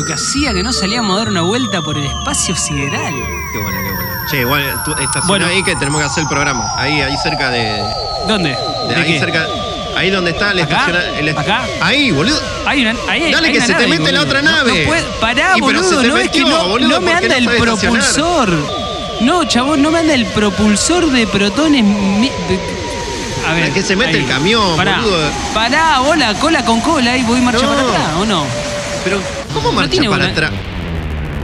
Lo que hacía que no salíamos a dar una vuelta por el espacio sideral. Qué bueno, qué bueno. Che, igual tú estaciona Bueno. ahí que tenemos que hacer el programa. Ahí, ahí cerca de. ¿Dónde? de ¿De ahí qué? cerca. Ahí donde está el ¿Acá? estaciona- el est- ¿Acá? Ahí, boludo. Hay una, ahí, Dale hay que una se te nave, mete la boludo. otra nave. No, puede- pará, Y pero se boludo. te no es que metió, no, boludo, no me ¿por qué anda no el estacionar? propulsor. No, chabón, no me anda el propulsor de protones. mi- de- A ver. ¿A qué se mete ahí. el camión, pará, boludo? Pará, bola, cola con cola y voy marcha No. para atrás, ¿o no? Pero, ¿cómo marcha tiene para atrás?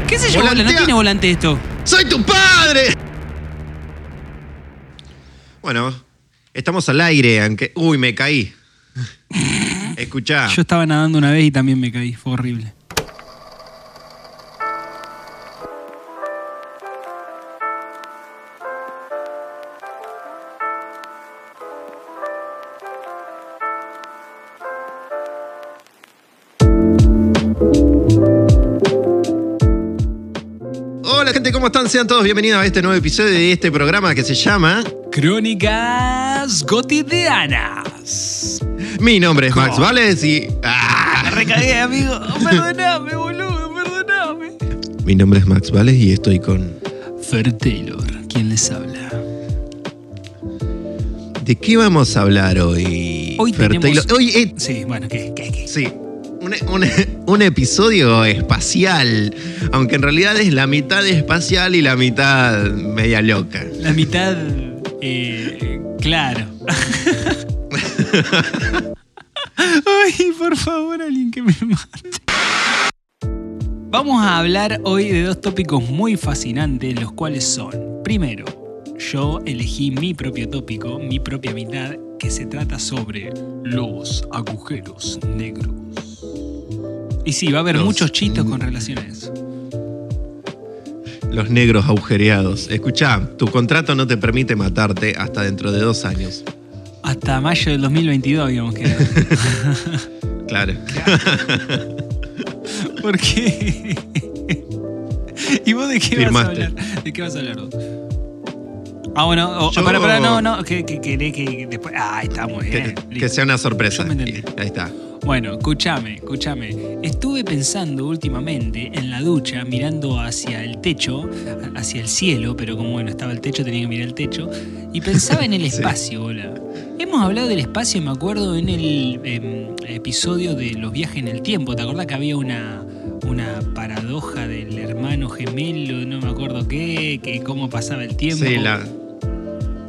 ¿Qué sé yo? No tiene volante esto. ¡Soy tu padre! Bueno, estamos al aire, aunque. Uy, me caí. Escuchá. Yo estaba nadando una vez y también me caí. Fue horrible. ¿Cómo están? Sean todos bienvenidos a este nuevo episodio de este programa que se llama. Crónicas cotidianas. Mi nombre es Max. Vales y. ¡Ah! Me recagué, amigo. Perdoname, boludo, perdoname. Mi nombre es Max Vales y estoy con. Fer Taylor, ¿quién les habla? ¿De qué vamos a hablar hoy? Hoy Fer tenemos- Taylor? Hoy, eh, Sí, bueno, ¿qué, qué, qué? sí. Un, un- un episodio espacial, aunque en realidad es la mitad espacial y la mitad media loca. La mitad, eh, claro. Ay, por favor, alguien que me mate. Vamos a hablar hoy de dos tópicos muy fascinantes, los cuales son, primero, yo elegí mi propio tópico, mi propia mitad, que se trata sobre los agujeros negros. Y sí, va a haber Los- muchos chistes con relación a eso. Los negros agujereados. Escuchá, tu contrato no te permite matarte hasta dentro de dos años. Hasta mayo del 2022 habíamos quedado. Claro. ¿Por qué? ¿Y vos de qué vas a Firmaste. hablar? ¿De qué vas a hablar vos? Ah, bueno, oh, Yo- para, para, no, no, que, que, que, que después. Ah, ahí está muy bien. que sea una sorpresa. Ahí está. Bueno, escúchame, escúchame. Estuve pensando últimamente en la ducha, mirando hacia el techo, hacia el cielo, pero como bueno, estaba el techo, tenía que mirar el techo, y pensaba en el espacio, hola. Hemos hablado del espacio, me acuerdo, en el em, episodio de los viajes en el tiempo. ¿Te acordás que había una, una paradoja del hermano gemelo, no me acuerdo qué, que cómo pasaba el tiempo? Sí, la,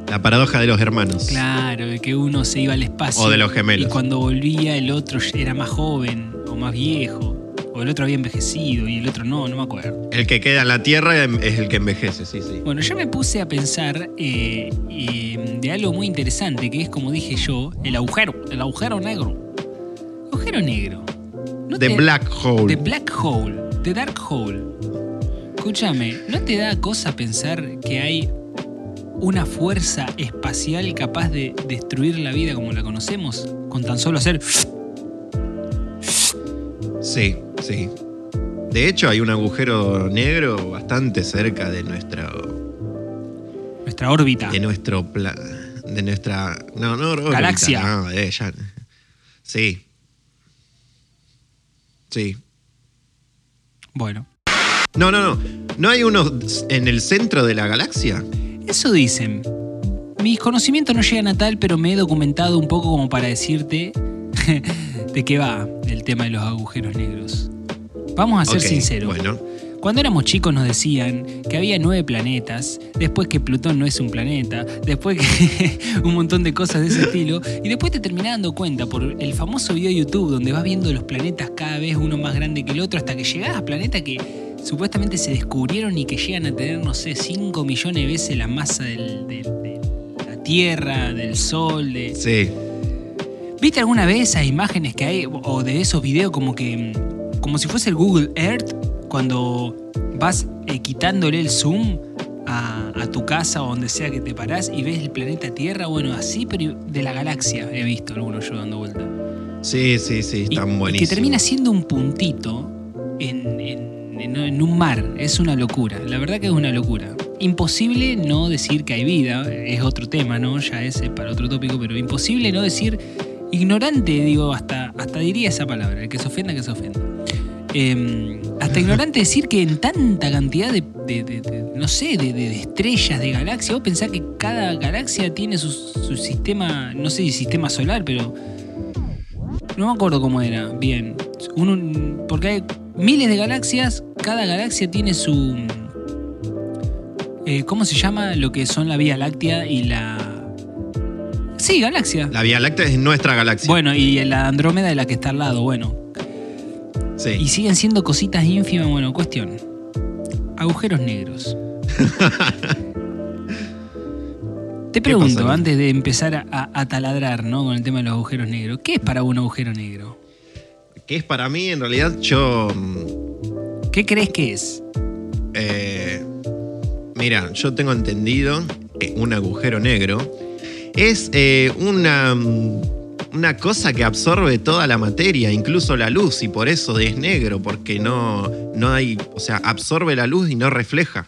la paradoja de los hermanos. Claro, de que uno se iba al espacio. O de los gemelos. Y cuando volvía el otro era más joven o más viejo. O el otro había envejecido y el otro no, no me acuerdo. El que queda en la tierra em- es el que envejece, sí, sí. Bueno, yo me puse a pensar eh, eh, de algo muy interesante, que es como dije yo, el agujero, el agujero negro. Agujero negro. ¿No The te- Black Hole. The Black Hole, The Dark Hole. Escúchame, ¿no te da cosa pensar que hay una fuerza espacial capaz de destruir la vida como la conocemos? Con tan solo hacer... Sí, sí. De hecho, hay un agujero negro bastante cerca de nuestro. nuestra órbita. De nuestro. pla- de nuestra. No, no, órbita, Galaxia. No. Sí. Sí. Bueno, No, no, no. ¿No hay uno en el centro de la galaxia? Eso dicen. Mis conocimientos no llegan a tal, pero me he documentado un poco como para decirte de qué va el tema de los agujeros negros. Vamos a ser sinceros. Bueno. Cuando éramos chicos nos decían que había nueve planetas, después que Plutón no es un planeta, después que un montón de cosas de ese estilo, y después te terminás dando cuenta por el famoso video de YouTube donde vas viendo los planetas cada vez uno más grande que el otro hasta que llegás a planetas que supuestamente se descubrieron y que llegan a tener, no sé, 5 millones de veces la masa del- del- de la Tierra, del Sol, de, Sí. ¿Viste alguna vez esas imágenes que hay o de esos videos como que como si fuese el Google Earth cuando vas eh, quitándole el zoom a, a tu casa o donde sea que te parás y ves el planeta Tierra? Bueno, así pero de la galaxia he visto algunos yo dando vuelta. Sí, sí, sí. Están buenísimos. que termina siendo un puntito en, en- un mar. Es una locura. La verdad que es una locura. Imposible no decir que hay vida. Es otro tema, ¿no? Ya ese para otro tópico, pero imposible no decir ignorante, digo, hasta, hasta diría esa palabra. El que se ofenda, que se ofenda. Eh, hasta ignorante decir que en tanta cantidad de, no sé, de, estrellas, de galaxias, vos pensás que cada galaxia tiene su, sistema, no sé si sistema solar, pero no me acuerdo cómo era, bien. Un- un- porque hay miles de galaxias, cada galaxia tiene su... eh, ¿Cómo se llama lo que son la Vía Láctea y la... Sí, galaxia. La Vía Láctea es nuestra galaxia. Bueno, y la Andrómeda de la que está al lado, bueno. sí. Y siguen siendo cositas ínfimas, bueno, cuestión. Agujeros negros. Te ¿Qué pasa, pregunto, antes de empezar a, a taladrar, ¿no? Con el tema de los agujeros negros. ¿Qué es para un agujero negro? Que es para mí, en realidad, yo. mm, ¿Qué crees que es? eh, mira, yo tengo entendido que un agujero negro es eh, una, mm, una cosa que absorbe toda la materia, incluso la luz, y por eso es negro, porque no, no hay. O sea, absorbe la luz y no refleja.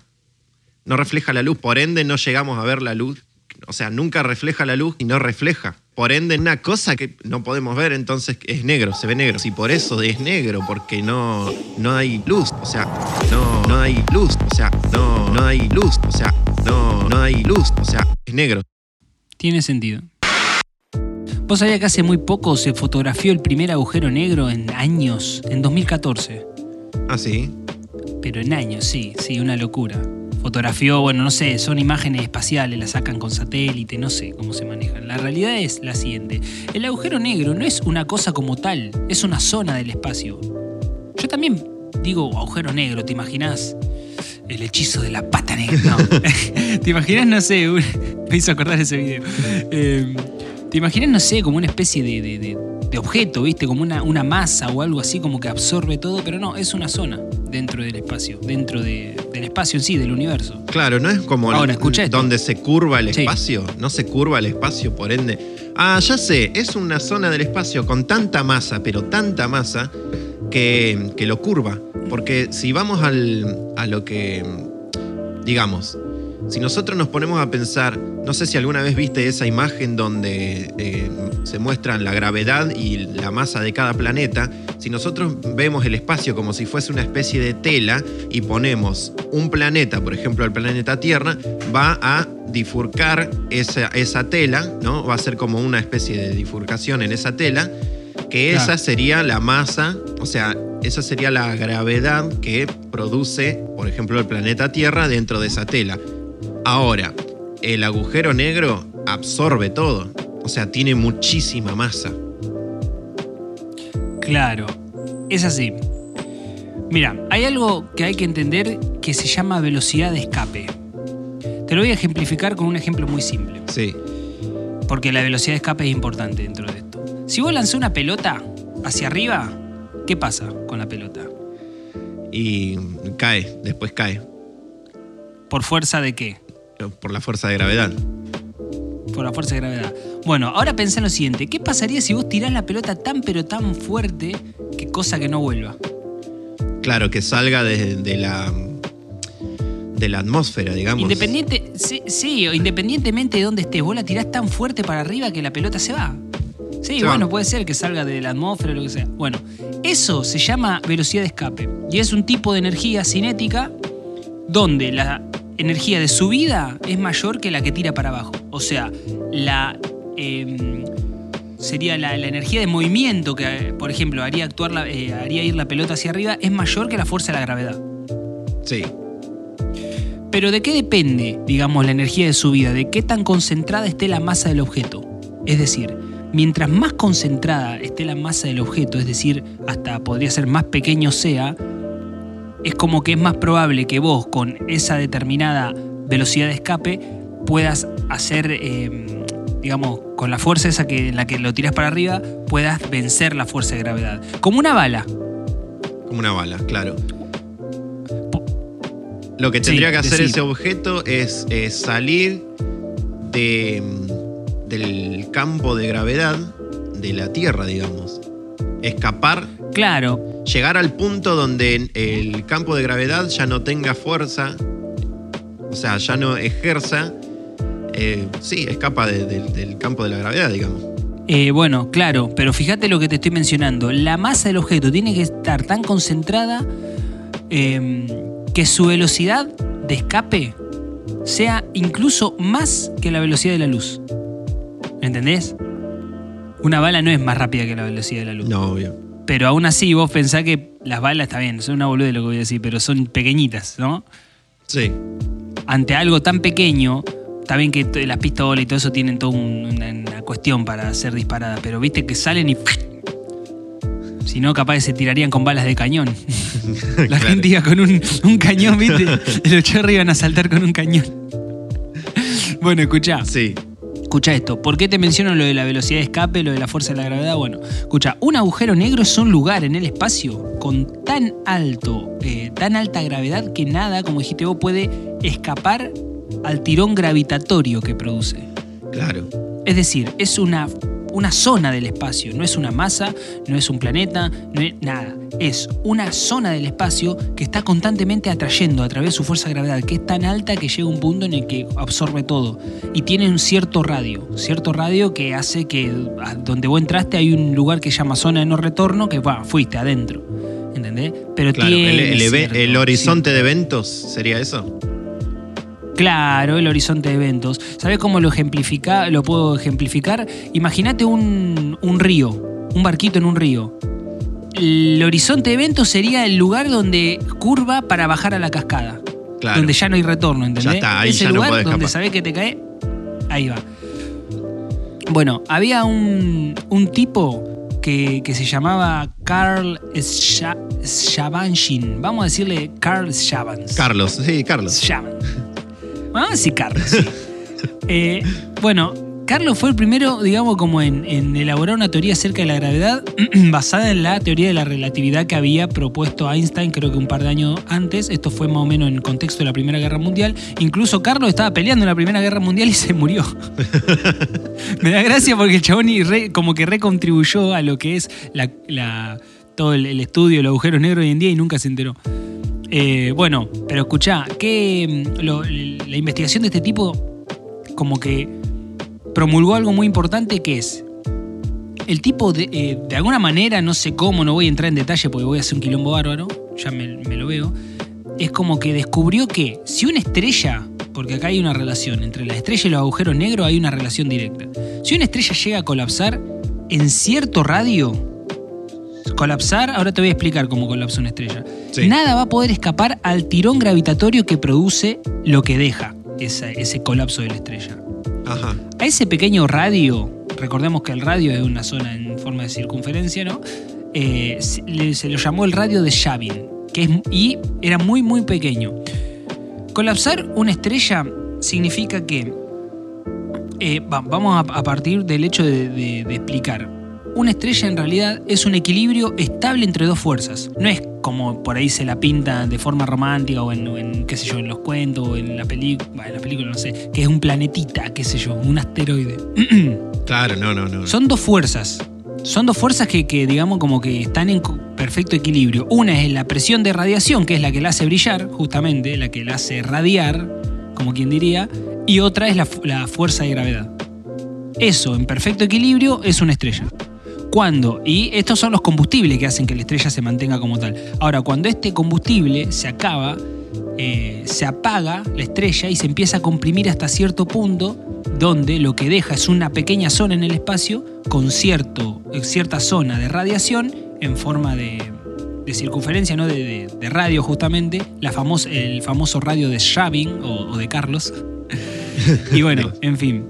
No refleja la luz, por ende no llegamos a ver la luz. O sea, nunca refleja la luz y no refleja. Por ende, una cosa que no podemos ver, entonces es negro, se ve negro. Y por eso es negro, porque no, no hay luz. O sea, no, no hay luz. O sea, no, no hay luz. O sea, no, no hay luz. O sea, es negro. Tiene sentido. ¿Vos sabías que hace muy poco se fotografió el primer agujero negro en años? En 2014. Ah, sí. Pero en años, sí, sí, una locura. Fotografió, bueno, no sé, son imágenes espaciales, las sacan con satélite, no sé cómo se manejan. La realidad es la siguiente. El agujero negro no es una cosa como tal, es una zona del espacio. Yo también digo agujero negro, ¿te imaginas? El hechizo de la pata negra. No. ¿Te imaginas, no sé, me hizo acordar ese video. Eh, ¿Te imaginas, no sé, como una especie de- de objeto, viste? Como una, una masa o algo así como que absorbe todo, pero no, es una zona dentro del espacio, dentro de- del espacio en sí, del universo. Claro, no es como Ahora, escucha esto. donde se curva el Sí. espacio. No se curva el espacio, por ende. Ah, ya sé, es una zona del espacio con tanta masa, pero tanta masa, que, que lo curva. Porque si vamos al, a lo que, digamos, si nosotros nos ponemos a pensar, no sé si alguna vez viste esa imagen donde eh, se muestran la gravedad y la masa de cada planeta, si nosotros vemos el espacio como si fuese una especie de tela y ponemos un planeta, por ejemplo el planeta Tierra, va a difurcar esa, esa tela, ¿no? Va a ser como una especie de difurcación en esa tela, que Claro. esa sería la masa, o sea, esa sería la gravedad que produce, por ejemplo, el planeta Tierra dentro de esa tela. Ahora, el agujero negro absorbe todo, o sea, tiene muchísima masa. Claro, es así. Mira, hay algo que hay que entender que se llama velocidad de escape. Te lo voy a ejemplificar con un ejemplo muy simple, Sí, porque la velocidad de escape es importante dentro de esto. Si vos lanzás una pelota hacia arriba, ¿qué pasa con la pelota? y cae, después cae, ¿Por fuerza de qué? Por la fuerza de gravedad. Por la fuerza de gravedad. Bueno, ahora pensá en lo siguiente. ¿Qué pasaría si vos tirás la pelota tan pero tan fuerte que cosa que no vuelva? Claro, que salga de, de la, de la atmósfera, digamos. Independiente, sí, sí, o independientemente de dónde estés, vos la tirás tan fuerte para arriba que la pelota se va. Sí, Se va. bueno, puede ser que salga de la atmósfera o lo que sea. Bueno, eso se llama velocidad de escape. Y es un tipo de energía cinética donde la energía de subida es mayor que la que tira para abajo. O sea, la. em, sería la, la energía de movimiento que, por ejemplo, haría, actuar la- eh, haría ir la pelota hacia arriba es mayor que la fuerza de la gravedad. Sí, Pero ¿de qué depende, digamos, la energía de subida? ¿De qué tan concentrada esté la masa del objeto? Es decir, mientras más concentrada esté la masa del objeto, es decir, hasta podría ser más pequeño sea, es como que es más probable que vos con esa determinada velocidad de escape puedas hacer, eh, digamos, con la fuerza esa que, en la que lo tirás para arriba, puedas vencer la fuerza de gravedad. Como una bala. como una bala, claro. Po- Lo que Sí, tendría que hacer ese objeto es, es salir de, mm, del campo de gravedad de la Tierra, digamos. Escapar, Claro, llegar al punto donde el campo de gravedad ya no tenga fuerza, o sea, ya no ejerza. eh, sí, escapa de- de- del campo de la gravedad, digamos. Eh, bueno, claro, pero fíjate lo que te estoy mencionando. La masa del objeto tiene que estar tan concentrada em, que su velocidad de escape sea incluso más que la velocidad de la luz. ¿Me entendés? Una bala no es más rápida que la velocidad de la luz. No, obvio. Pero aún así vos pensás que las balas, está bien, son una boluda lo que voy a decir, pero son pequeñitas, ¿no? Sí. Ante algo tan pequeño, está bien que las pistolas y todo eso tienen toda un- una, una cuestión para ser disparadas, pero viste que salen y... Si no, capaz que se tirarían con balas de cañón. La Claro. gente iba con un, un cañón, ¿viste? Los chorros iban a saltar con un cañón. Bueno, escuchá. Sí. Escucha esto, ¿por qué te menciono lo de la velocidad de escape, lo de la fuerza de la gravedad? Bueno, escucha, un agujero negro es un lugar en el espacio con tan alto, eh, tan alta gravedad que nada, como dijiste vos, puede escapar al tirón gravitatorio que produce. Claro. Es decir, es una, una zona del espacio, no es una masa, no es un planeta, no es nada. Es una zona del espacio que está constantemente atrayendo a través de su fuerza de gravedad, que es tan alta que llega un punto en el que absorbe todo. Y tiene un cierto radio, cierto radio que hace que donde vos entraste hay un lugar que se llama zona de no retorno, que va, fuiste adentro. ¿Entendés? Pero Claro. El, tiene el el horizonte de eventos sería eso. Claro, el horizonte de eventos. ¿Sabes cómo lo ejemplifica, lo puedo ejemplificar? Imagínate un, un río, un barquito en un río. El horizonte de eventos sería el lugar donde curva para bajar a la cascada. Claro. Donde ya no hay retorno, ¿entendés? Ya está, ahí Ese ya no lugar podés donde escapar. sabés que te cae, ahí va. Bueno, había un, un tipo que, que se llamaba Carl Schabanshin. Vamos a decirle Carl Schabans. Carlos, sí, Carlos. Llaman. Vamos a decir Carlos. sí. Eh, bueno, Carlos fue el primero, digamos, como en, en elaborar una teoría acerca de la gravedad basada en la teoría de la relatividad que había propuesto Einstein, creo que un par de años antes. Esto fue más o menos en el contexto de la Primera Guerra Mundial. Incluso Carlos estaba peleando en la Primera Guerra Mundial y se murió. Me da gracia porque el chabón y re- como que recontribuyó a lo que es la, la- todo el, el estudio de los agujeros negros hoy en día y nunca se enteró. Eh, bueno, pero escuchá, que mm, la investigación de este tipo como que promulgó algo muy importante que es el tipo de, eh, de alguna manera, no sé cómo, no voy a entrar en detalle porque voy a hacer un quilombo bárbaro, ya me, me lo veo, es como que descubrió que si una estrella, porque acá hay una relación, entre la estrella y los agujeros negros hay una relación directa, si una estrella llega a colapsar en cierto radio, colapsar, ahora te voy a explicar cómo colapsa una estrella, Sí. nada va a poder escapar al tirón gravitatorio que produce lo que deja esa- ese colapso de la estrella. Ajá. A ese pequeño radio, recordemos que el radio es una zona en forma de circunferencia, ¿no? Eh, se, lo llamó el radio de Shabin, que es, y era muy, muy pequeño. Colapsar una estrella significa que, eh, va- vamos a, a partir del hecho de, de- de explicar, una estrella en realidad es un equilibrio estable entre dos fuerzas. No es como por ahí se la pinta de forma romántica o en, qué sé yo, en los cuentos o en la película, en la película no sé, que es un planetita, qué sé yo, un asteroide. Claro, no, no, no. Son dos fuerzas. Son dos fuerzas que, que, digamos, como que están en perfecto equilibrio. Una es la presión de radiación, que es la que la hace brillar, justamente, la que la hace radiar, como quien diría, y otra es la fuerza de gravedad. Eso, en perfecto equilibrio, es una estrella. Cuando, y estos son los combustibles que hacen que la estrella se mantenga como tal. Ahora, cuando este combustible se acaba, eh, se apaga la estrella y se empieza a comprimir hasta cierto punto, donde lo que deja es una pequeña zona en el espacio con cierto, eh, cierta zona de radiación en forma de, de circunferencia, ¿no? de, de- de radio justamente, la famosa, el famoso radio de Shabin o, o de Carlos. y bueno, en fin.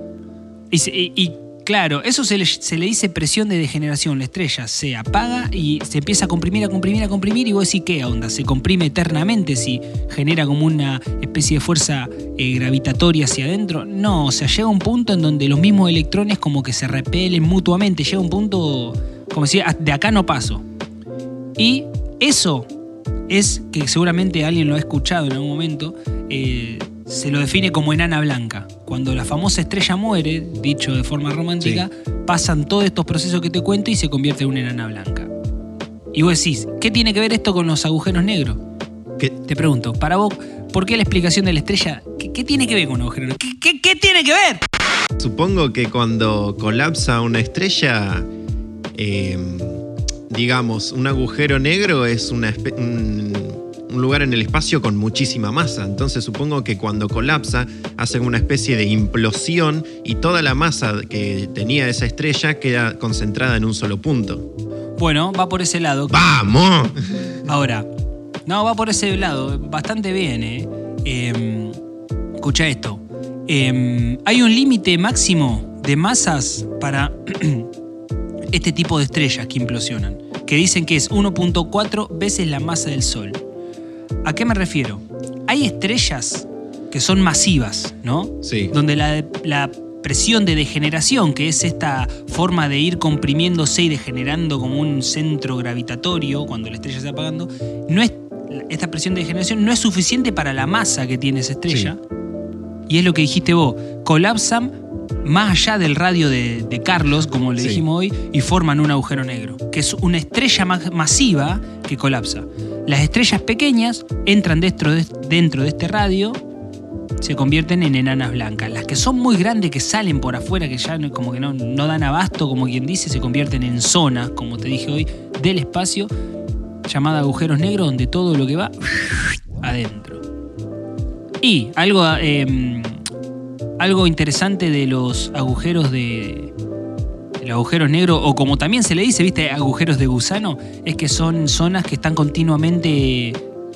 Y, claro, eso se le, dice presión de degeneración. La estrella se apaga y se empieza a comprimir, a comprimir, a comprimir. Y vos decís, ¿qué onda? ¿Se comprime eternamente si genera como una especie de fuerza eh, gravitatoria hacia adentro? No, o sea, llega un punto en donde los mismos electrones como que se repelen mutuamente. Llega un punto, como decía, de acá no paso. Y eso es que seguramente alguien lo ha escuchado en algún momento, eh, se lo define como enana blanca. Cuando la famosa estrella muere, dicho de forma romántica, pasan todos estos procesos que te cuento y se convierte en una enana blanca. Y vos decís, ¿qué tiene que ver esto con los agujeros negros? ¿Qué? Te pregunto, para vos, ¿por qué la explicación de la estrella? ¿Qué, qué tiene que ver con un agujero negro? ¿Qué, qué- qué tiene que ver? Supongo que cuando colapsa una estrella, eh, digamos, un agujero negro es una espe- un, lugar en el espacio con muchísima masa. Entonces supongo que cuando colapsa hace una especie de implosión y toda la masa que tenía esa estrella queda concentrada en un solo punto. Bueno, va por ese lado. ¡Vamos! Ahora, no, va por ese lado, bastante bien, ¿eh? Eh, escucha esto. Eh, hay un límite máximo de masas para este tipo de estrellas que implosionan, que dicen que es 1.4 veces la masa del Sol. ¿A qué me refiero? Hay estrellas que son masivas, ¿no? Sí. donde la, la presión de degeneración, que es esta forma de ir comprimiéndose y degenerando como un centro gravitatorio cuando la estrella se está apagando, no es, esta presión de degeneración no es suficiente para la masa que tiene esa estrella. Y es lo que dijiste vos, colapsan más allá del radio de, de Carlos, como le Sí. dijimos hoy, y forman un agujero negro, que es una estrella ma- masiva que colapsa. Las estrellas pequeñas entran dentro de, este radio se convierten en enanas blancas. Las que son muy grandes, que salen por afuera, que ya no- como que no, no dan abasto, como quien dice, se convierten en zonas, como te dije hoy, del espacio, llamada agujeros negros, donde todo lo que va adentro. Y algo, eh, algo interesante de los agujeros de. Los agujeros negros, o como también se le dice, ¿viste? Agujeros de gusano, es que son zonas que están continuamente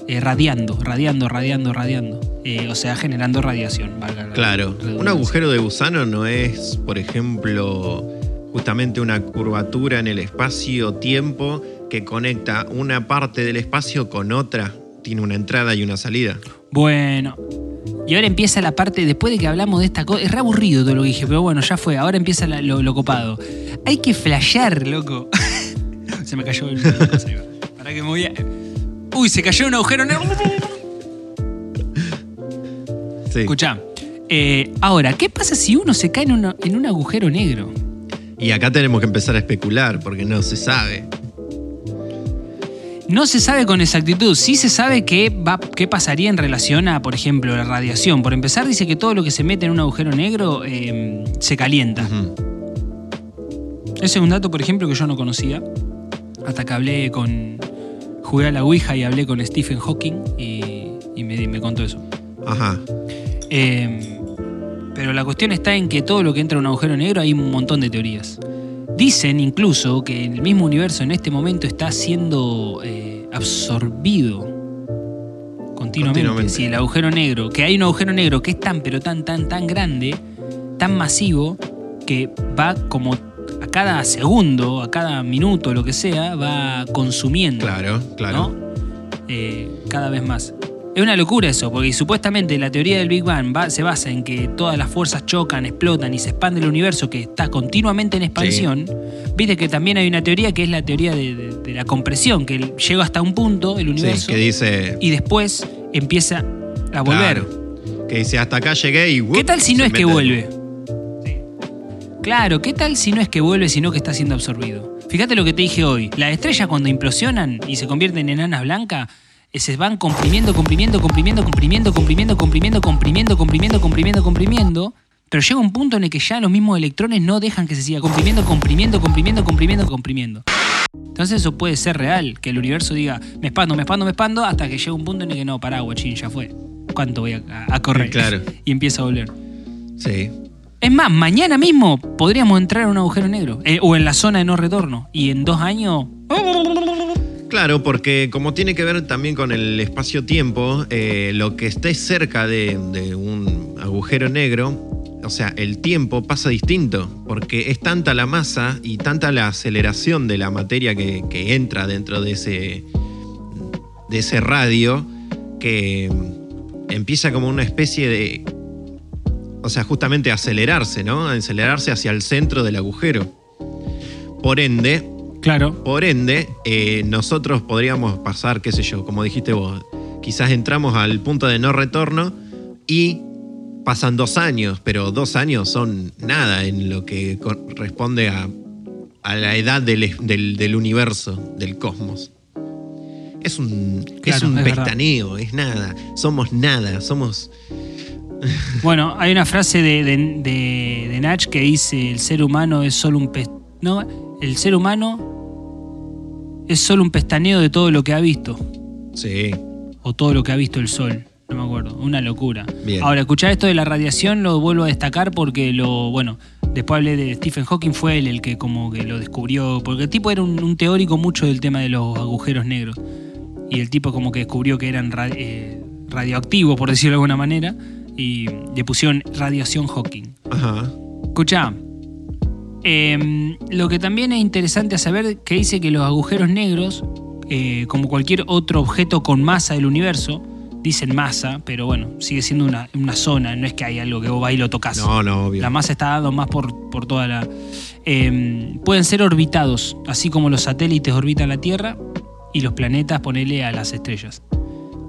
eh, radiando, radiando, radiando, radiando. Eh, o sea, generando radiación. valga Claro, un agujero de gusano no es, por ejemplo, justamente una curvatura en el espacio-tiempo que conecta una parte del espacio con otra. Tiene una entrada y una salida. Bueno. Y ahora empieza la parte, después de que hablamos de esta cosa, es re aburrido todo lo que dije, pero bueno, ya fue, ahora empieza la- lo, lo copado. Hay que flashear, loco. se me cayó el... Pará que me voy a... Uy, se cayó un agujero negro. Sí. Escuchá. eh, ahora, ¿qué pasa si uno se cae en, una- en un agujero negro? Y acá tenemos que empezar a especular porque no se sabe. No se sabe con exactitud, sí se sabe qué, va, qué pasaría en relación a, por ejemplo, la radiación. Por empezar, dice que todo lo que se mete en un agujero negro eh, se calienta. Ese es un dato, por ejemplo, que yo no conocía. Hasta que hablé con. Jugué a la Ouija y hablé con Stephen Hawking y, y me, me contó eso. Ajá. Eh, pero la cuestión está en que todo lo que entra en un agujero negro hay un montón de teorías. Dicen incluso que el mismo universo en este momento está siendo eh, absorbido continuamente. Continuamente. Si el agujero negro, que hay un agujero negro que es tan, pero tan, tan, tan grande, tan masivo, que va como a cada segundo, a cada minuto, lo que sea, va consumiendo. Claro, claro. ¿no? Eh, cada vez más. Es una locura eso, porque supuestamente la teoría del Big Bang va- se basa en que todas las fuerzas chocan, explotan y se expande el universo que está continuamente en expansión. Viste que también hay una teoría que es la teoría de, de- de la compresión, que llega hasta un punto el Sí, universo que dice. y después empieza a volver. Claro, que dice hasta acá llegué y. ¿Qué tal si no es que vuelve? Claro, ¿qué tal si no es que vuelve, sino que está siendo absorbido? Fíjate lo que te dije hoy. Las estrellas cuando implosionan y se convierten en enanas blancas, eh, se van comprimiendo, comprimiendo, comprimiendo, comprimiendo, comprimiendo, comprimiendo, comprimiendo, comprimiendo, comprimiendo, comprimiendo. Pero llega un punto en el que ya los mismos electrones no dejan que se siga comprimiendo, comprimiendo, comprimiendo, comprimiendo, comprimiendo. Entonces eso puede ser real, que el universo diga, me expando, me expando, me expando, hasta que llega un punto en el que no, pará, guachín, ya fue. ¿Cuánto voy a, a correr? Claro. Y empieza a volver. Sí. Es más, mañana mismo podríamos entrar en un agujero negro. eh, o en la zona de no retorno. Y en dos años. Claro, porque como tiene que ver también con el espacio-tiempo, eh, lo que esté cerca de, un agujero negro, o sea, el tiempo pasa distinto, porque es tanta la masa y tanta la aceleración de la materia que, que entra dentro de ese, de ese radio, que empieza como una especie de... O sea, justamente acelerarse, ¿no? Acelerarse hacia el centro del agujero. Por ende, Claro. por ende, eh, nosotros podríamos pasar, qué sé yo, como dijiste vos, quizás entramos al punto de no retorno y pasan dos años, pero dos años son nada en lo que corresponde a, a la edad del, es- del- del universo, del cosmos. Es un, es Claro, un es pestaneo, es nada. Somos nada, somos Bueno, hay una frase de, de, de- de Nach que dice: el ser humano es solo un No, el ser humano es solo un pestaneo de todo lo que ha visto. Sí. O todo lo que ha visto el sol. No me acuerdo. Una locura. Bien. Ahora, escuchar esto de la radiación lo vuelvo a destacar porque lo. Bueno, después hablé de Stephen Hawking, fue él el que como que lo descubrió. Porque el tipo era un, un teórico mucho del tema de los agujeros negros. Y el tipo como que descubrió que eran ra- eh, radioactivos, por decirlo de alguna manera. Y le pusieron radiación Hawking. Ajá. Escucha, em, lo que también es interesante a saber que dice que los agujeros negros, eh, como cualquier otro objeto con masa del universo, dicen masa, pero bueno, sigue siendo una, una zona, no es que hay algo que vos vas y lo tocas. No, no, obvio. La masa está dado más por, por toda la... em, pueden ser orbitados, así como los satélites orbitan la Tierra y los planetas ponele a las estrellas.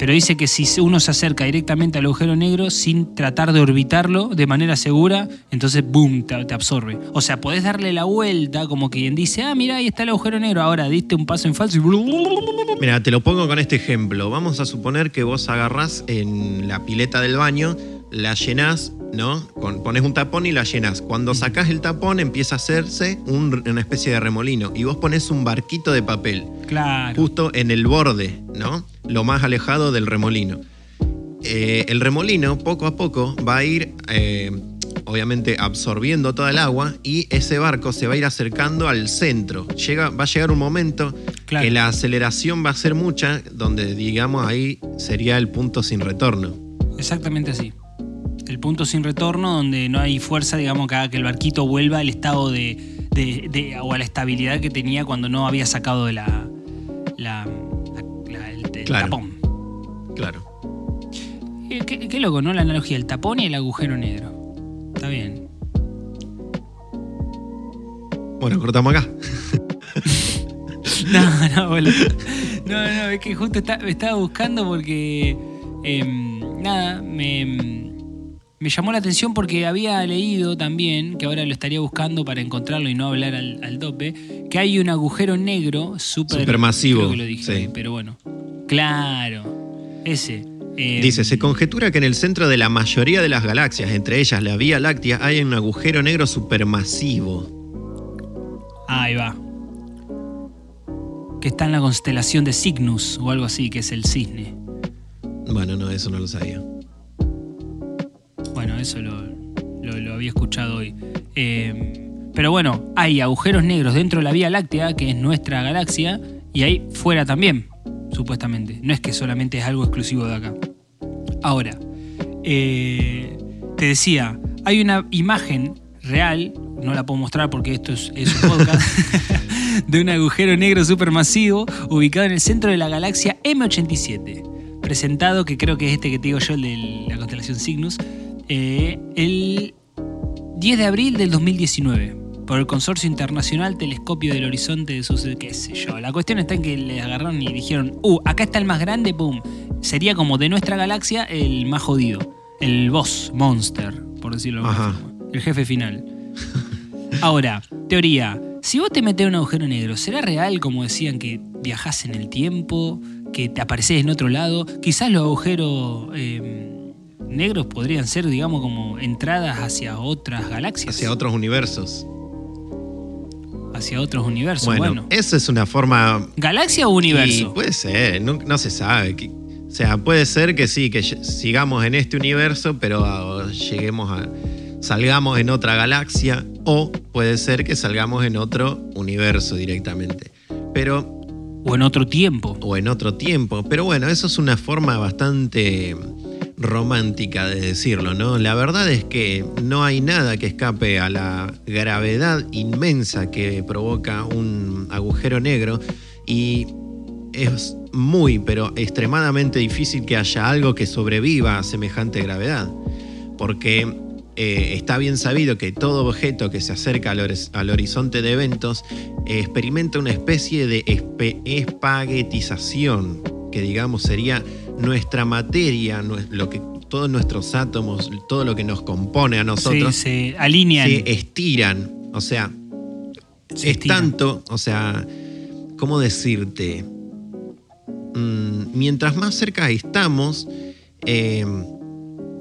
Pero dice que si uno se acerca directamente al agujero negro sin tratar de orbitarlo de manera segura, entonces boom, te, te absorbe. O sea, podés darle la vuelta como quien dice, ah, mira, ahí está el agujero negro, ahora diste un paso en falso y... Mira, te lo pongo con este ejemplo. Vamos a suponer que vos agarrás en la pileta del baño, la llenás, ¿no? Con- pones un tapón y la llenás. Cuando sacás el tapón empieza a hacerse un- una especie de remolino y vos pones un barquito de papel Claro. justo en el borde, ¿no? Lo más alejado del remolino. Eh, el remolino poco a poco va a ir, eh, obviamente, absorbiendo toda el agua y ese barco se va a ir acercando al centro. Llega, va a llegar un momento Claro. que la aceleración va a ser mucha, donde digamos ahí sería el punto sin retorno. Exactamente así. El punto sin retorno donde no hay fuerza, digamos, que haga que el barquito vuelva al estado de, de- de- o a la estabilidad que tenía cuando no había sacado de la, la- la- la- el, el Claro. tapón. Claro. Eh, Qué, qué loco, ¿no? La analogía, el tapón y el agujero negro. Está bien. Bueno, cortamos acá. No, no, boludo. No, no, es que justo está- estaba buscando porque. em, nada, me, me llamó la atención porque había leído también, que ahora lo estaría buscando para encontrarlo y no hablar al, al tope, que hay un agujero negro súper. Supermasivo, que lo dije, sí. pero bueno. Claro, ese. em, Dice, se conjetura que en el centro de la mayoría de las galaxias, entre ellas la Vía Láctea, hay un agujero negro supermasivo. Ahí va. Que está en la constelación de Cygnus o algo así, que es el cisne. Bueno, no, eso no lo sabía. Eso lo, lo- lo había escuchado hoy. Eh, pero bueno, hay agujeros negros dentro de la Vía Láctea, que es nuestra galaxia, y hay fuera también, supuestamente. No es que solamente es algo exclusivo de acá. Ahora, eh, te decía, hay una imagen real, no la puedo mostrar porque esto es, es un podcast, de un agujero negro supermasivo ubicado en el centro de la galaxia M87. Presentado, que creo que es este que te digo yo, el de la constelación Cygnus, eh, el 10 de abril del 2019 por el Consorcio Internacional Telescopio del Horizonte de sus... qué sé yo. La cuestión está en que le agarraron y dijeron, uh, acá está el más grande, pum. Sería como de nuestra galaxia el más jodido. El boss, monster, por decirlo Ajá. El jefe final. Ahora, teoría. Si vos te metés en un agujero negro, ¿será real como decían que viajás en el tiempo? ¿Que te apareces en otro lado? Quizás los agujeros eh, negros podrían ser, digamos, como entradas hacia otras galaxias. Hacia otros universos. hacia otros universos. Bueno, Bueno, esa es una forma ¿galaxia o Y universo? puede ser, no, no se sabe. o sea, puede ser que sí, que sigamos en este universo, pero ah, lleguemos a. salgamos en otra galaxia, o puede ser que salgamos en otro universo directamente. Pero. ¿O en otro tiempo? o en otro tiempo. Pero bueno, eso es una forma bastante romántica de decirlo, ¿no? La verdad es que no hay nada que escape a la gravedad inmensa que provoca un agujero negro y es muy, pero extremadamente difícil que haya algo que sobreviva a semejante gravedad. Porque eh, está bien sabido que todo objeto que se acerca al, horiz- al horizonte de eventos experimenta una especie de espaguetización, que digamos sería nuestra materia, lo que, todos nuestros átomos, todo lo que nos compone a Sí, nosotros, se alinean. se estiran. O sea, se es estiran. tanto, o sea, ¿cómo decirte? Mm, mientras más cerca estamos, eh,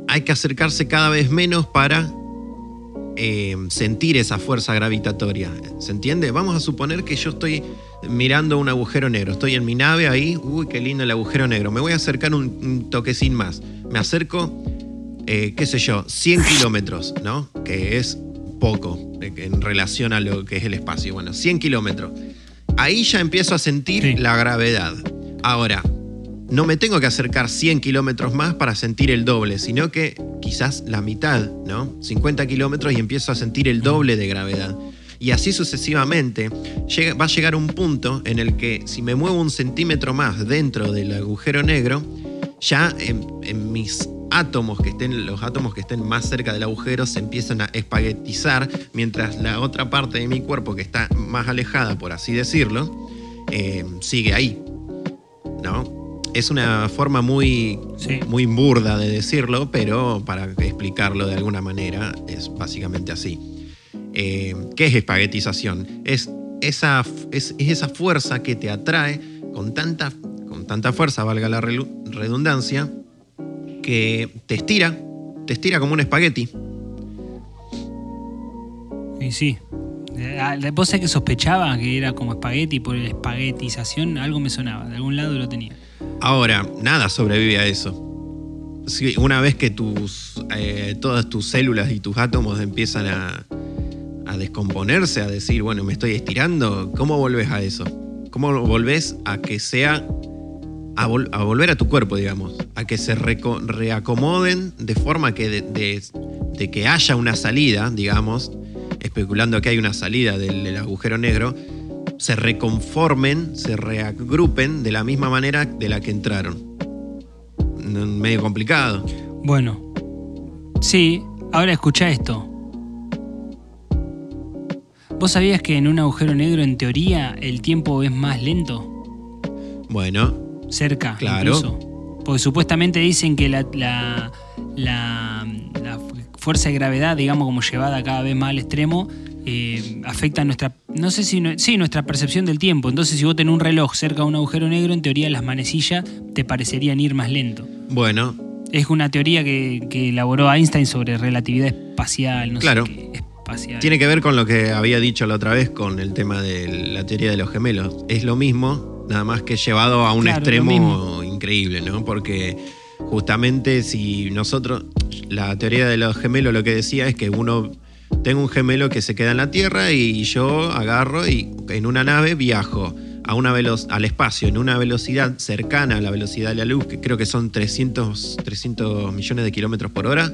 hay que acercarse cada vez menos para eh, sentir esa fuerza gravitatoria. ¿Se entiende? Vamos a suponer que yo estoy mirando un agujero negro. Estoy en mi nave ahí. Uy, qué lindo el agujero negro. Me voy a acercar un, un toquecín más. Me acerco, eh, qué sé yo, 100 kilómetros, ¿no? Que es poco en relación a lo que es el espacio. Bueno, 100 kilómetros. Ahí ya empiezo a sentir Sí. la gravedad. Ahora, no me tengo que acercar 100 kilómetros más para sentir el doble, sino que quizás la mitad, ¿no? 50 kilómetros y empiezo a sentir el doble de gravedad. Y así sucesivamente, llega- va a llegar un punto en el que si me muevo un centímetro más dentro del agujero negro, ya en, mis átomos que estén, los átomos que estén más cerca del agujero se empiezan a espaguetizar, mientras la otra parte de mi cuerpo que está más alejada, por así decirlo, eh, sigue ahí. ¿No? Es una forma muy, Sí. muy burda de decirlo, pero para explicarlo de alguna manera es básicamente así. Eh, ¿Qué es espaguetización? Es esa, es, es esa fuerza que te atrae con tanta, con tanta fuerza, valga la redundancia, que te estira, te estira como un espagueti. Y sí. Eh, ah, Vos sabés que sospechaba que era como espagueti por la espaguetización, algo me sonaba, de algún lado lo tenía. Ahora, nada sobrevive a eso. Sí, Una vez que tus, eh, todas tus células y tus átomos empiezan a, a descomponerse, a decir, bueno, me estoy estirando, ¿cómo volvés a eso? ¿Cómo volvés a que sea, a, vol- a volver a tu cuerpo, digamos? A que se reacomoden de forma que de, que haya una salida, digamos, especulando que hay una salida del agujero negro, se reconformen, se reagrupen de la misma manera de la que entraron. No, Medio complicado. Bueno, sí, ahora escucha esto. ¿Vos sabías que en un agujero negro, en teoría, el tiempo es más lento? Bueno, Cerca, Claro. incluso. Porque supuestamente dicen que la, la, la- la fuerza de gravedad, digamos, como llevada cada vez más al extremo, eh, afecta nuestra, no sé si, no- sí, nuestra percepción del tiempo. Entonces, si vos tenés un reloj cerca de un agujero negro, en teoría las manecillas te parecerían ir más lento. bueno, Es una teoría que, que elaboró Einstein sobre relatividad espacial, no Claro. sé qué, espacial. tiene que ver con lo que había dicho la otra vez con el tema de la teoría de los gemelos. Es lo mismo, nada más que llevado a un Claro, extremo increíble, ¿no? Porque justamente si nosotros, la teoría de los gemelos lo que decía es que uno, tengo un gemelo que se queda en la Tierra y yo agarro y en una nave viajo a una velo- al espacio en una velocidad cercana a la velocidad de la luz, que creo que son 300, 300 millones de kilómetros por hora,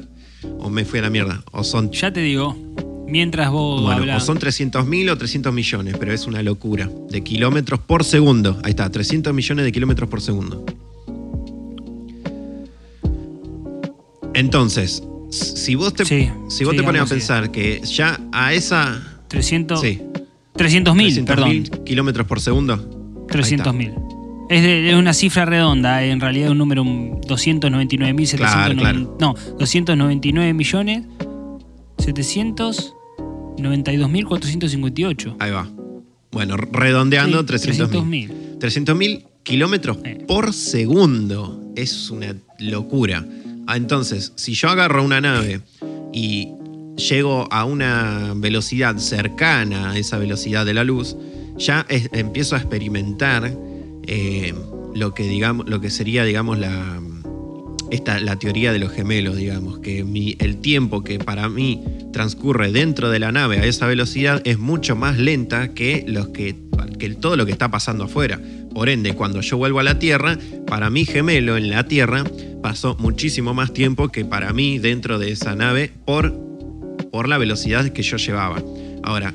o me fui a la mierda, o son Ya te digo, mientras vos bueno, hablas. o son 300.000 o 300 millones, pero es una locura. De kilómetros por segundo. Ahí está, 300 millones de kilómetros por segundo. Entonces, si vos te, Sí, si vos sí, te pones a pensar que ya a esa... 300 Sí, 300.000, perdón. 300.000 kilómetros por segundo. 300.000. Es, es una cifra redonda, en realidad un número un 299.799. Claro, claro. No, 299 millones 792.458. Ahí va. Bueno, redondeando, Sí, 300.000. 300.000 kilómetros Eh. por segundo. Es una locura. Ah, Entonces, si yo agarro una nave y llego a una velocidad cercana a esa velocidad de la luz, ya empiezo a experimentar eh, lo, que, digamos, lo que sería, digamos, la, esta, la teoría de los gemelos, digamos, que el tiempo que para mí transcurre dentro de la nave a esa velocidad es mucho más lenta que, los que, que todo lo que está pasando afuera. Por ende, cuando yo vuelvo a la Tierra, para mi gemelo en la Tierra pasó muchísimo más tiempo que para mí dentro de esa nave por, por la velocidad que yo llevaba. Ahora,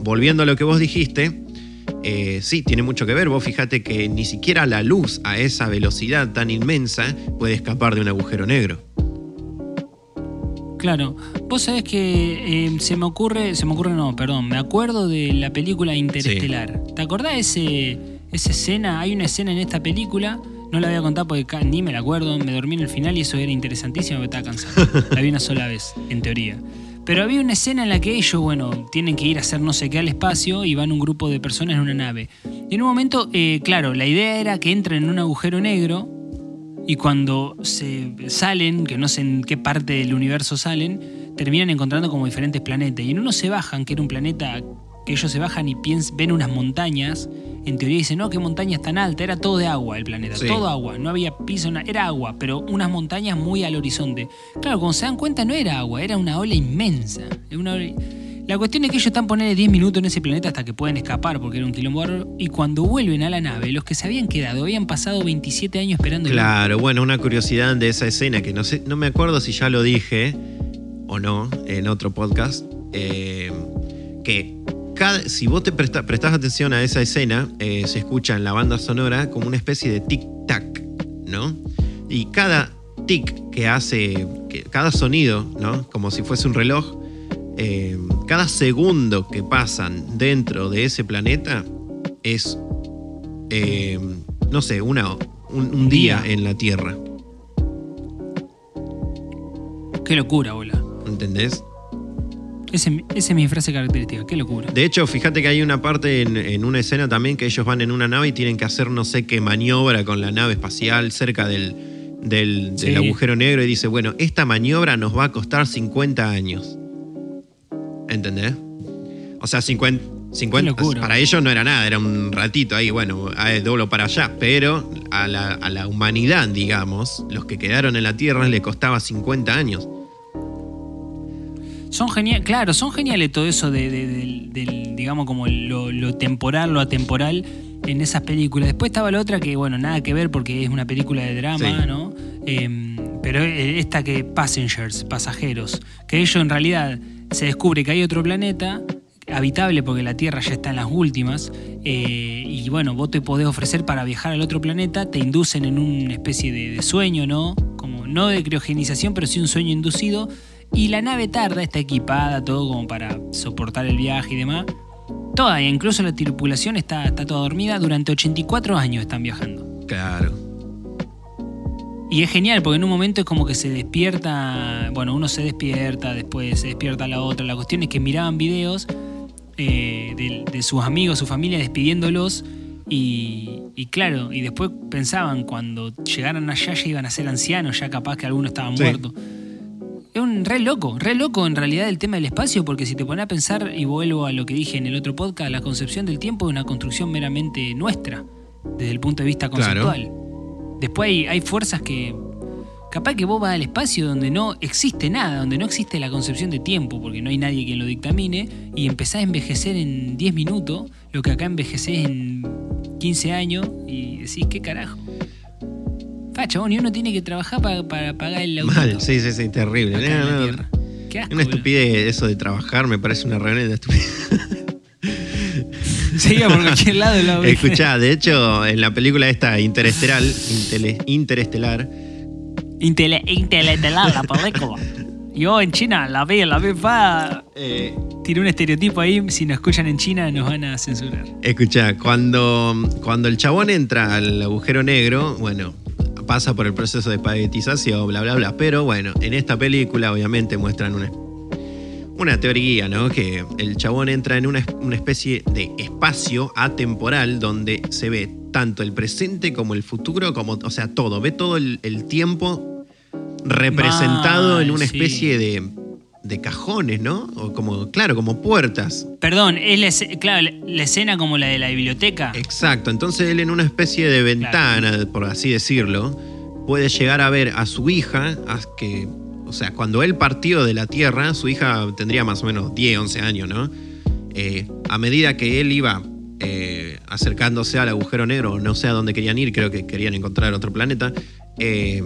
volviendo a lo que vos dijiste, eh, sí, tiene mucho que ver. Vos fíjate que ni siquiera la luz a esa velocidad tan inmensa puede escapar de un agujero negro. Claro. Vos sabés que eh, se me ocurre, se me ocurre no, perdón, me acuerdo de la película Interestelar. ¿Te acordás de ese, esa escena? Hay una escena en esta película, no la voy a contar porque ni me la acuerdo, me dormí en el final y eso era interesantísimo porque estaba cansado. La vi una sola vez, en teoría. Pero había una escena en la que ellos, bueno, tienen que ir a hacer no sé qué al espacio y van un grupo de personas en una nave. Y en un momento, eh, claro, la idea era que entren en un agujero negro Y cuando se salen, que no sé en qué parte del universo salen, terminan encontrando como diferentes planetas. Y en uno se bajan, que era un planeta que ellos se bajan y piens- ven unas montañas. En teoría dicen, no, qué montañas tan alta. Era todo de agua el planeta, Sí. todo agua. No había piso, era agua, pero unas montañas muy al horizonte. Claro, cuando se dan cuenta no era agua, era una ola inmensa. Era una ola- La cuestión es que ellos están poniendo 10 minutos en ese planeta hasta que pueden escapar porque era un quilombo Y cuando vuelven a la nave, los que se habían quedado habían pasado 27 años esperando. el- Claro, bueno, una curiosidad de esa escena que no sé, no me acuerdo si ya lo dije o no en otro podcast. eh, que cada, si vos te presta- prestás atención a esa escena, eh, se escucha en la banda sonora como una especie de tic-tac, ¿no? Y cada tic que hace, que, cada sonido, ¿no? Como si fuese un reloj, eh, cada segundo que pasan dentro de ese planeta es, eh, no sé, una, un, un día Día. en la Tierra. Qué locura, bola. ¿Entendés? Esa es mi frase característica, qué locura. De hecho, fíjate que hay una parte en, en una escena también que ellos van en una nave y tienen que hacer no sé qué maniobra con la nave espacial cerca del, del, agujero negro y dice, bueno, esta maniobra nos va a costar 50 años. ¿Entendés? O sea, 50... 50 Qué locura. para ellos no era nada, era un ratito ahí, bueno, doblo para allá. Pero a la, a la humanidad, digamos, los que quedaron en la Tierra le costaba 50 años. Son genial, claro, son geniales todo eso de, de- del, digamos, como lo, lo temporal, lo atemporal en esas películas. Después estaba la otra que, bueno, nada que ver porque es una película de drama, Sí. ¿no? Em, pero eh, esta que Passengers, pasajeros, que ellos en realidad se descubre que hay otro planeta habitable porque la Tierra ya está en las últimas eh, y bueno, vos te podés ofrecer para viajar al otro planeta, te inducen en una especie de, de sueño, ¿no? Como no de criogenización, pero sí un sueño inducido y la nave tarda, está equipada, todo como para soportar el viaje y demás. Toda, incluso la tripulación está, está toda dormida. Durante 84 años están viajando. Claro. Y es genial porque en un momento es como que se despierta, bueno, uno se despierta, después se despierta la otra. La cuestión es que miraban videos eh, de, de sus amigos, su familia despidiéndolos. Y, y claro, y después pensaban cuando llegaran allá ya iban a ser ancianos, ya capaz que algunos estaban Sí. muertos. Es un re loco, re loco en realidad el tema del espacio, porque si te pones a pensar, y vuelvo a lo que dije en el otro podcast, la concepción del tiempo es una construcción meramente nuestra, desde el punto de vista Claro. conceptual. Después hay, hay fuerzas que. Capaz que vos vas al espacio donde no existe nada, donde no existe la concepción de tiempo, porque no hay nadie quien lo dictamine, y empezás a envejecer en 10 minutos, lo que acá envejecés en 15 años, y decís, ¿qué carajo? Facha, vos, y uno tiene que trabajar para, para pagar el auto. Mal, sí, sí, sí, terrible. acá No, la no. Qué asco, Una estupidez eso de trabajar, me parece una reunión de estupidez. Seguía por cualquier lado. B. Escuchá, de hecho, en la película esta Interestelar, Intele- Interestelar, Intele intelectual la película. Yo en China la vi, la vi, pa. eh, Tiré un estereotipo ahí, si nos escuchan en China nos van a censurar. escuchá, cuando, cuando el chabón entra al agujero negro, bueno, pasa por el proceso de espaguetización, bla, bla, bla. Pero bueno, en esta película obviamente muestran una, una teoría, ¿no? Que el chabón entra en una, una especie de espacio atemporal donde se ve tanto el presente como el futuro, como, o sea, todo, ve todo el, el tiempo representado en una sí. especie de, de cajones, ¿no? O como, claro, como puertas. Perdón, es la, claro, escena como la de la biblioteca. Exacto, entonces él en una especie de ventana, por así decirlo, puede llegar a ver a su hija, a que, o sea, cuando él partió de la Tierra, su hija tendría más o menos 10, 11 años, ¿no? Eh, a medida que él iba eh, acercándose al agujero negro, no sé a dónde querían ir, creo que querían encontrar otro planeta, eh,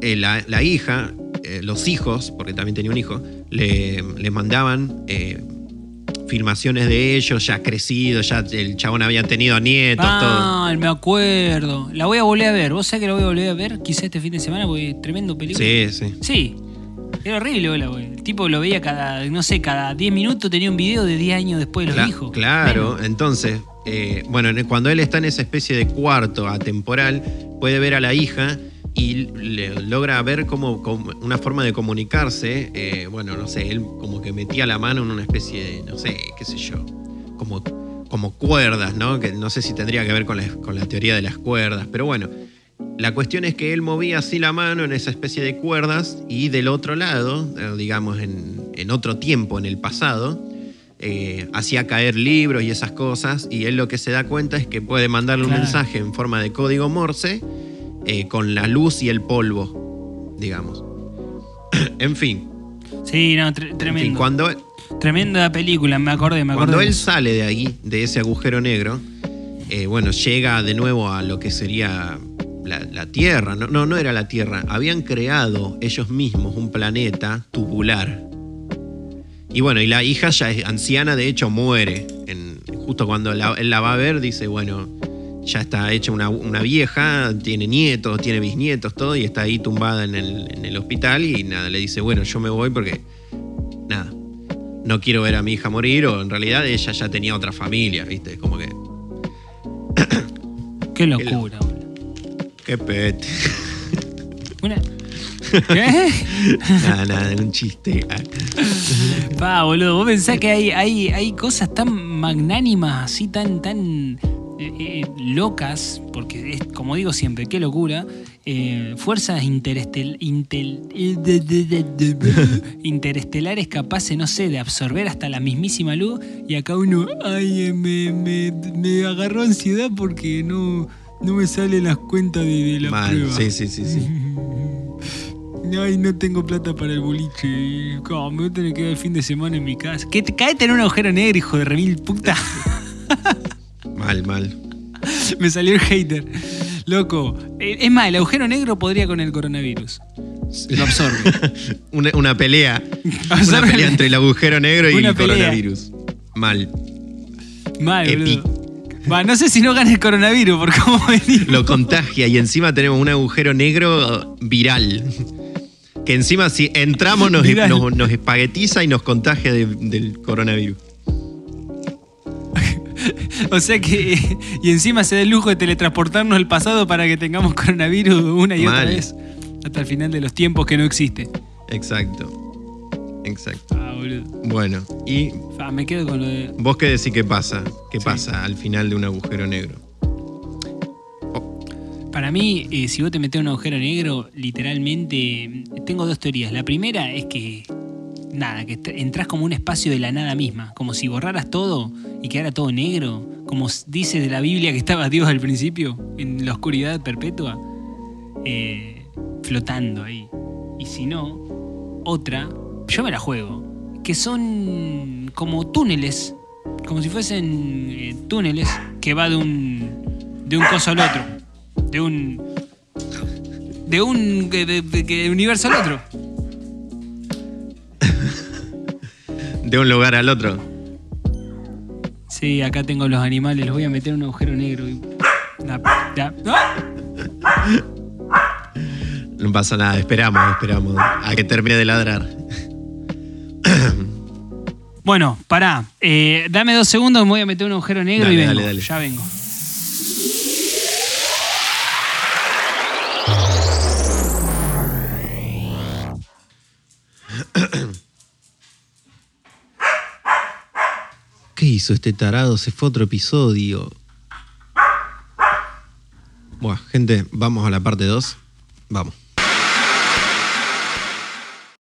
eh, la, la hija, eh, los hijos, porque también tenía un hijo, le, le mandaban eh, filmaciones de ellos ya crecidos, ya el chabón había tenido nietos, todo. Ah, me acuerdo. La voy a volver a ver. ¿Vos sabés que la voy a volver a ver? Quizá este fin de semana, porque es tremendo película. Sí, sí. Sí. Era horrible, bola, güey. El tipo lo veía cada, no sé, cada 10 minutos tenía un video de 10 años después de los Cla- hijos. Claro, Menos. entonces, eh, bueno, en- cuando él está en esa especie de cuarto atemporal, puede ver a la hija y le logra ver como, como una forma de comunicarse. eh, bueno, no sé, él como que metía la mano en una especie de, no sé, qué sé yo, como, como cuerdas, ¿no? Que no sé si tendría que ver con la, con la teoría de las cuerdas, pero bueno. la cuestión es que él movía así la mano en esa especie de cuerdas y del otro lado, eh, digamos en, en otro tiempo, en el pasado, eh, hacía caer libros y esas cosas y él lo que se da cuenta es que puede mandarle un mensaje en forma de código Morse eh, con la luz y el polvo, digamos. en fin, Sí, no, tre- en fin, tremendo. cuando, Tremenda película, me acordé, me acordé. cuando él sale de ahí, de ese agujero negro, eh, bueno, llega de nuevo a lo que sería la, la Tierra. No, no, no era la Tierra. Habían creado ellos mismos un planeta tubular. Y bueno, y la hija ya es anciana, de hecho muere. En- justo cuando la- él la va a ver, dice, bueno, ya está hecha una, una vieja, tiene nietos, tiene bisnietos, todo, y está ahí tumbada en el, en el hospital y nada, le dice, bueno, yo me voy porque, nada, no quiero ver a mi hija morir, o en realidad ella ya tenía otra familia, ¿viste? Como que, Qué locura, boludo. qué pete. Una- ¿Qué? nada, nada, un chiste. Pa, boludo, vos pensás que hay, hay, hay cosas tan magnánimas, así tan, tan eh, eh, locas, porque es, como digo siempre, qué locura. eh, fuerzas interestel, intel- interestelares capaces, no sé, de absorber hasta la mismísima luz. Y acá uno, ay, eh, me, me, me agarró ansiedad porque no, no me salen las cuentas de, de la Mal, prueba. sí, sí, sí, sí. Ay, no tengo plata para el boliche. ¿Cómo? me voy a tener que quedar el fin de semana en mi casa. ¿Qué te caete en un agujero negro, hijo de remil puta? Mal, mal. me salió el hater. Loco. Eh, Es más, el agujero negro podría con el coronavirus. Lo absorbe. una, una pelea. Una pelea entre el agujero negro y Una el pelea. coronavirus. Mal. Mal, Epi. boludo. Va, no sé si no gana el coronavirus por cómo venimos. Lo contagia y encima tenemos un agujero negro viral. Que encima si entramos nos, Viral. nos, nos espaguetiza y nos contagia de- del coronavirus. O sea que. Y encima se da el lujo de teletransportarnos al pasado para que tengamos coronavirus una y otra vez. Hasta el final de los tiempos que no existe. Exacto. Exacto. Ah, boludo. Bueno, y Ah, me quedo con lo de. vos qué decís que pasa? ¿Qué Sí. pasa al final de un agujero negro? Para mí, eh, si vos te metés en un agujero negro, literalmente tengo dos teorías. La primera es que, nada, que entras como un espacio de la nada misma, como si borraras todo y quedara todo negro, como dice de la Biblia que estaba Dios al principio, en la oscuridad perpetua, eh, flotando ahí. Y si no, otra, yo me la juego, que son como túneles, como si fuesen eh, túneles que va de un, de un coso al otro, de un... De un de- de- universo al otro. De un lugar al otro. Sí, acá tengo los animales, los voy a meter en un agujero negro. y- La- la- ¡Ah! No pasa nada, esperamos, esperamos a que termine de ladrar. Bueno, pará. eh, dame dos segundos, me voy a meter un agujero negro Dale, y vengo. dale, dale. Ya vengo. ¿Qué hizo este tarado? Se fue otro episodio. Bueno, gente, vamos a la parte 2. Vamos.